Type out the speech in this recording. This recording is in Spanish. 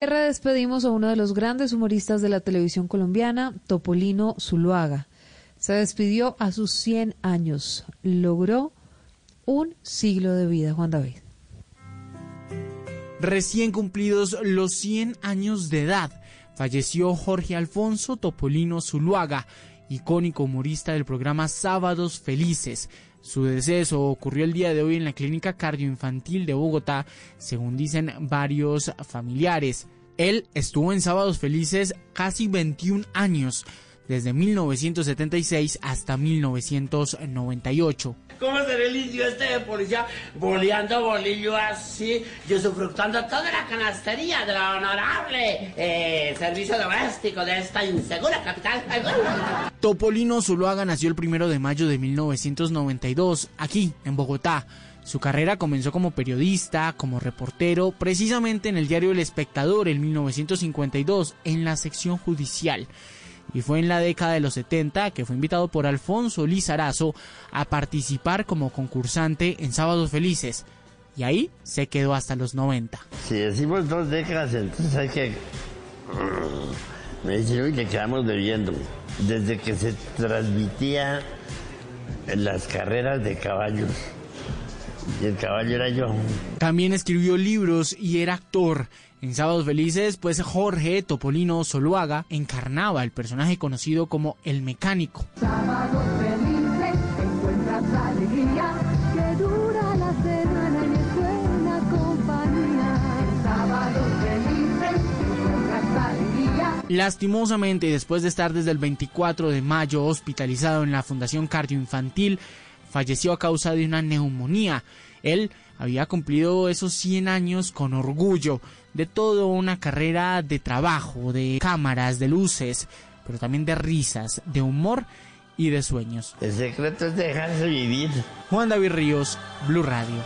Despedimos a uno de los grandes humoristas de la televisión colombiana, Topolino Zuluaga. Se despidió a sus 100 años. Logró un siglo de vida, Juan David. Recién cumplidos los 100 años de edad, falleció Jorge Alfonso Topolino Zuluaga, icónico humorista del programa Sábados Felices. Su deceso ocurrió el día de hoy en la clínica cardioinfantil de Bogotá, según dicen varios familiares. Él estuvo en Sábados Felices casi 21 años, desde 1976 hasta 1998. ¿Cómo será el este de policía boleando bolillo así, yo sufructando toda la canastería de la honorable eh, servicio doméstico de esta insegura capital? Topolino Zuluaga nació el primero de mayo de 1992, aquí, en Bogotá. Su carrera comenzó como periodista, como reportero, precisamente en el diario El Espectador en 1952, en la sección judicial y fue en la década de los 70 que fue invitado por Alfonso Lizarazo a participar como concursante en Sábados Felices. Y ahí se quedó hasta los 90. Si decimos dos décadas, entonces hay que... Me dicen que quedamos bebiendo. Desde que se transmitía en las carreras de caballos. Y el caballo era yo. También escribió libros y era actor. En Sábados Felices, pues Jorge Topolino Zuluaga encarnaba el personaje conocido como El Mecánico. Sábados felices, encuentras alegría, que dura la semana Lastimosamente, después de estar desde el 24 de mayo hospitalizado en la Fundación Cardioinfantil, falleció a causa de una neumonía. Él había cumplido esos 100 años con orgullo de toda una carrera de trabajo, de cámaras, de luces, pero también de risas, de humor y de sueños. El secreto es dejarse vivir. Juan David Ríos, Blue Radio.